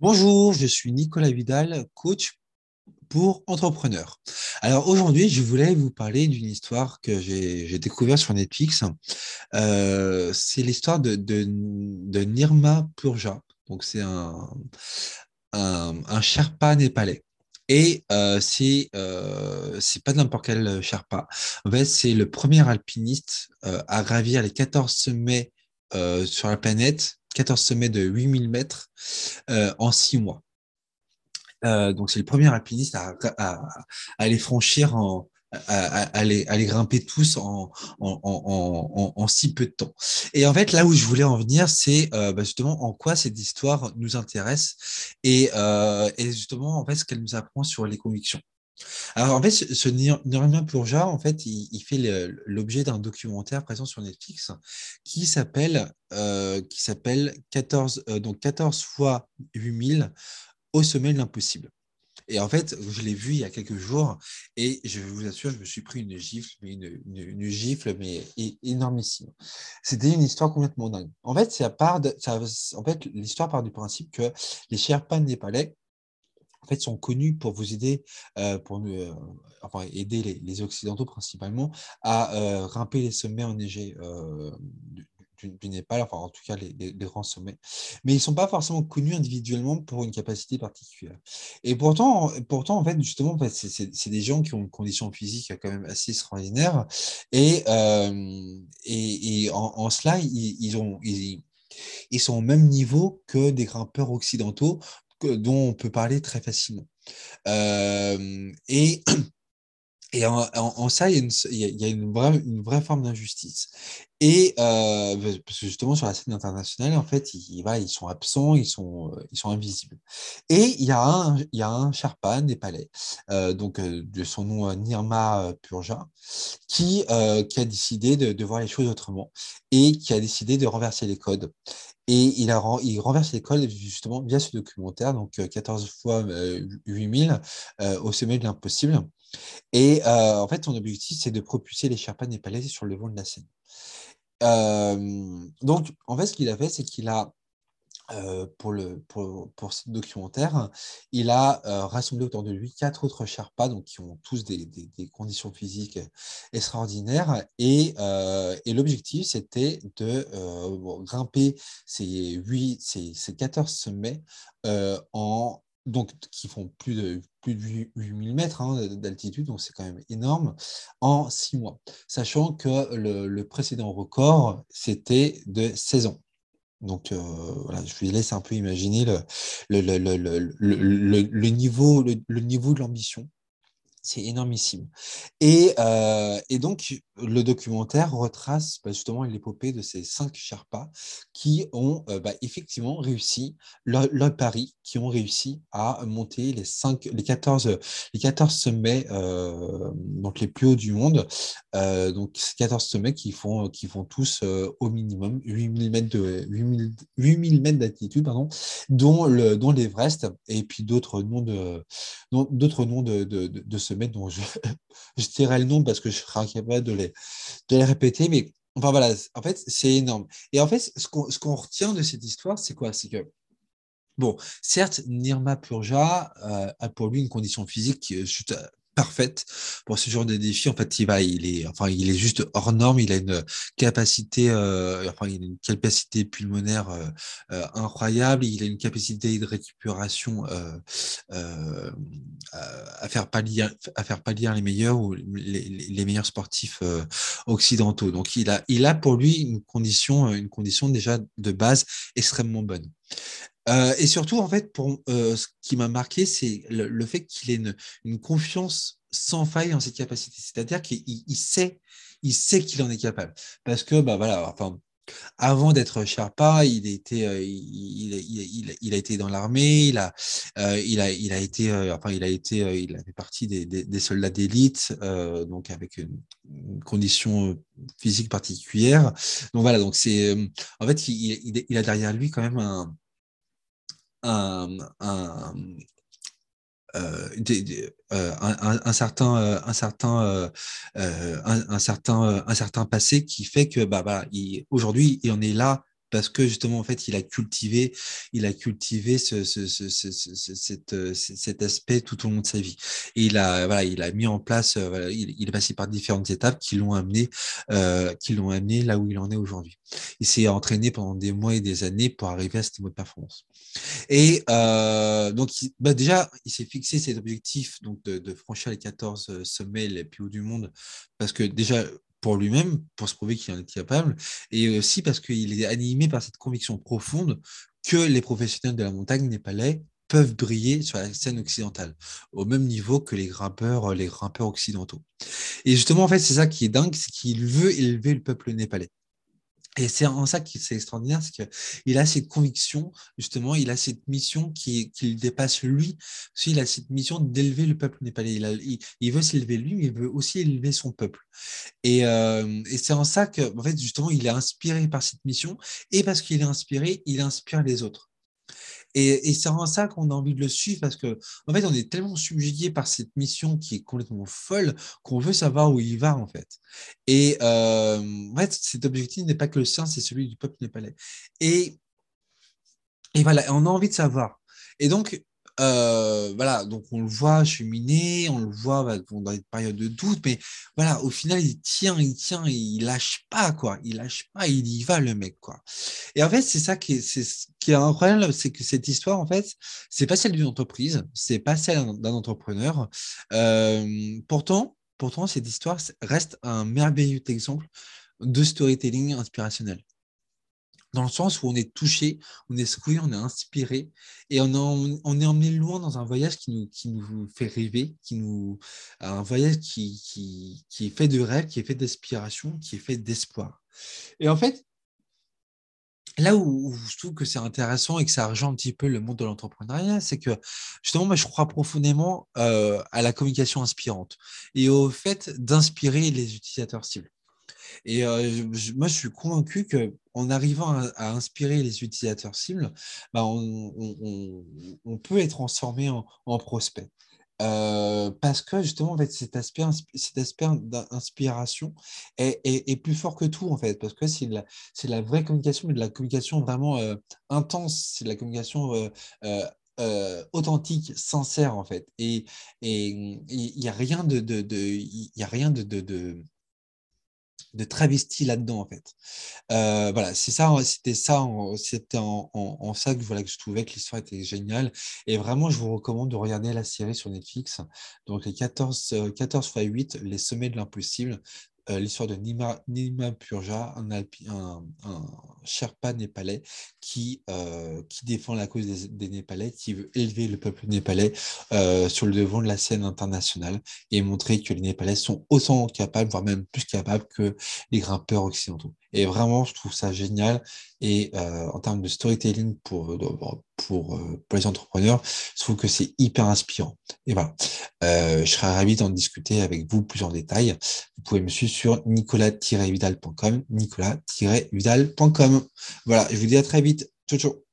Bonjour, je suis Nicolas Vidal, coach pour entrepreneurs. Alors aujourd'hui, je voulais vous parler d'une histoire que j'ai découverte sur Netflix. Euh, c'est l'histoire de, Nirma Purja. Donc c'est un, Sherpa népalais. Et euh, c'est euh, pas n'importe quel Sherpa. En fait, c'est le premier alpiniste euh, à gravir les 14 sommets sur la planète 14 sommets de 8000 mètres euh, en 6 mois. Euh, donc, c'est le premier alpiniste à, les franchir, en, à, les, grimper tous en, en, si peu de temps. Et en fait, là où je voulais en venir, c'est euh, bah, justement en quoi cette histoire nous intéresse et, et justement en ce qu'elle nous apprend sur les convictions. Alors, en fait, ce, Nirma Purja, en fait, il, fait l'objet d'un documentaire présent sur Netflix qui s'appelle euh, qui s'appelle 14, euh, donc 14 fois 8000 au sommet de l'impossible. Et en fait, je l'ai vu il y a quelques jours et je vous assure, je me suis pris une gifle, mais une, gifle, mais énormissime. C'était une histoire complètement dingue. En fait, en fait, l'histoire part du principe que les Sherpas népalais en fait, sont connus pour vous aider, euh, pour euh, enfin, aider les, Occidentaux principalement à euh, grimper les sommets enneigés du, du, Népal, enfin en tout cas les, grands sommets. Mais ils ne sont pas forcément connus individuellement pour une capacité particulière. Et pourtant, pourtant en fait, justement, c'est des gens qui ont une condition physique quand même assez extraordinaire. Et, en, cela, ils sont au même niveau que des grimpeurs occidentaux dont on peut parler très facilement. Euh, et et en, ça, il y a une, vraie, une vraie, forme d'injustice. Et euh, parce que justement, sur la scène internationale, en fait, ils, ils sont absents, ils sont, euh, ils sont invisibles. Et il y a un, il y a un Sherpa népalais, donc de son nom Nirma Purja, qui, qui a décidé de, de, voir les choses autrement et qui a décidé de renverser les codes. Et il, a, il renverse l'école justement via ce documentaire, donc 14 euh, fois 8000 euh, au sommet de l'impossible. Et euh, en fait, son objectif, c'est de propulser les Sherpas népalais sur le vent de la scène. donc, en fait, ce qu'il a fait, c'est qu'il a euh, pour, le, pour, pour, ce documentaire, il a euh, rassemblé autour de lui quatre autres Sherpas, donc qui ont tous des, des, conditions physiques extraordinaires. Et, euh, et l'objectif, c'était de grimper ces, 8, ces, ces 14 sommets en, donc, qui font plus de, plus de 8000 mètres hein, d'altitude, donc c'est quand même énorme, en six mois. Sachant que le, le précédent record, c'était de 16 ans. Donc euh, voilà, je vous laisse un peu imaginer le, le, niveau, le, niveau de l'ambition c'est énormissime. Et, euh, et, donc, le documentaire retrace bah, justement l'épopée de ces cinq Sherpas qui ont euh, bah, effectivement réussi leur, pari, qui ont réussi à monter les, cinq, les, 14, les 14 sommets euh, donc les plus hauts du monde. donc, ces 14 sommets qui font, qui font tous au minimum 8000 mètres de 8000, mètres d'altitude, pardon, dont le dont l'Everest et puis d'autres noms de d'autres noms de, de, dont je, je dirais le nom parce que je serai incapable de les, de les répéter, mais enfin voilà, en fait, c'est énorme. Et en fait, ce qu'on retient de cette histoire, c'est quoi? C'est que, bon, certes, Nirma Purja euh, a pour lui une condition physique parfaite pour ce genre de défi. En fait, il va, il est, enfin, il est juste hors norme. Il a une capacité, euh, enfin, une capacité pulmonaire euh, euh, incroyable. Il a une capacité de récupération à faire pâlir, à faire pâlir les meilleurs ou les meilleurs sportifs occidentaux. Donc, il a, il a pour lui une condition, une condition déjà de base extrêmement bonne. Euh, et surtout, en fait, pour, euh, ce qui m'a marqué, c'est le, fait qu'il ait une, une, confiance sans faille en cette capacité. C'est-à-dire qu'il il sait, il sait qu'il en est capable. Parce que, bah voilà, enfin, avant d'être Sherpa, il, était, euh, il, il, il, a été dans l'armée, il a, il a, il a été, enfin, il a été, il a fait partie des, des, des soldats d'élite, donc avec une, une, condition physique particulière. Donc voilà, donc c'est, en fait, il, a derrière lui quand même un, un, un, certain, un, certain, un, certain, un certain passé qui fait que bah, bah aujourd'hui, il en est là parce que justement, en fait, il a cultivé, il a cultivé ce, cet, cet, aspect tout au long de sa vie. Et il a, voilà, il a mis en place, voilà, il, il, est passé par différentes étapes qui l'ont amené, euh, qui l'ont amené là où il en est aujourd'hui. Il s'est entraîné pendant des mois et des années pour arriver à ce niveau de performance. Et euh, donc, bah déjà, il s'est fixé cet objectif donc de franchir les 14 sommets les plus hauts du monde, parce que déjà, pour lui-même, pour se prouver qu'il en est capable, et aussi parce qu'il est animé par cette conviction profonde que les professionnels de la montagne népalais peuvent briller sur la scène occidentale, au même niveau que les grimpeurs, les grimpeurs occidentaux. Et justement, en fait, c'est ça qui est dingue, c'est qu'il veut élever le peuple népalais. Et c'est en ça qui c'est extraordinaire, c'est qu'il a cette conviction, justement, il a cette mission qui, qui dépasse lui. Parce il a cette mission d'élever le peuple népalais. Il, il, veut s'élever lui, mais il veut aussi élever son peuple. Et, euh, et c'est en ça que, en fait, justement, il est inspiré par cette mission. Et parce qu'il est inspiré, il inspire les autres. Et, c'est en ça qu'on a envie de le suivre parce que, en fait, on est tellement subjugué par cette mission qui est complètement folle qu'on veut savoir où il va, en fait. Et euh, en fait, cet objectif n'est pas que le sien, c'est celui du peuple népalais. Et, et voilà, on a envie de savoir. Et donc, euh, voilà, donc on le voit cheminer, on le voit bah, dans des périodes de doute, mais voilà, au final, il tient, il tient, il lâche pas, quoi. Il lâche pas, il y va, le mec, quoi. Et en fait, c'est ça qui est, c'est, qui est incroyable, c'est que cette histoire, en fait, c'est pas celle d'une entreprise, c'est pas celle d'un entrepreneur. Euh, pourtant, pourtant, cette histoire reste un merveilleux exemple de storytelling inspirationnel dans le sens où on est touché, on est secoué, on est inspiré et on, est emmené loin dans un voyage qui nous, fait rêver, qui nous, un voyage qui, est fait de rêve, qui est fait d'inspiration, qui est fait d'espoir. Et en fait, là où, je trouve que c'est intéressant et que ça rejoint un petit peu le monde de l'entrepreneuriat, c'est que justement, moi, je crois profondément euh, à la communication inspirante et au fait d'inspirer les utilisateurs cibles. Et euh, moi, je suis convaincu qu'en arrivant à, inspirer les utilisateurs cibles, bah, on, peut être transformé en, prospect. Euh, parce que justement, en fait, cet aspect, cet aspect d'inspiration est, plus fort que tout, en fait, parce que c'est la, la vraie communication, mais de la communication vraiment euh, intense, c'est de la communication authentique, sincère, en fait. Et il n'y a rien de, de, de, a rien de, de de travesti là-dedans en fait. Euh, voilà, c'est ça, c'était ça, c'était en, ça que voilà que je trouvais que l'histoire était géniale. Et vraiment, je vous recommande de regarder la série sur Netflix. Donc les 14, 14 x 8, les sommets de l'impossible. Euh, l'histoire de Nima, Nima Purja, un, un, un, Sherpa népalais qui, euh, qui défend la cause des, Népalais, qui veut élever le peuple népalais euh, sur le devant de la scène internationale et montrer que les Népalais sont autant capables, voire même plus capables que les grimpeurs occidentaux. Et vraiment, je trouve ça génial. Et en termes de storytelling pour, pour, pour les entrepreneurs, je trouve que c'est hyper inspirant. Et voilà, je serais ravi d'en discuter avec vous plus en détail. Vous pouvez me suivre sur nicolas-vidal.com, nicolas-vidal.com. Voilà, je vous dis à très vite. Ciao, ciao.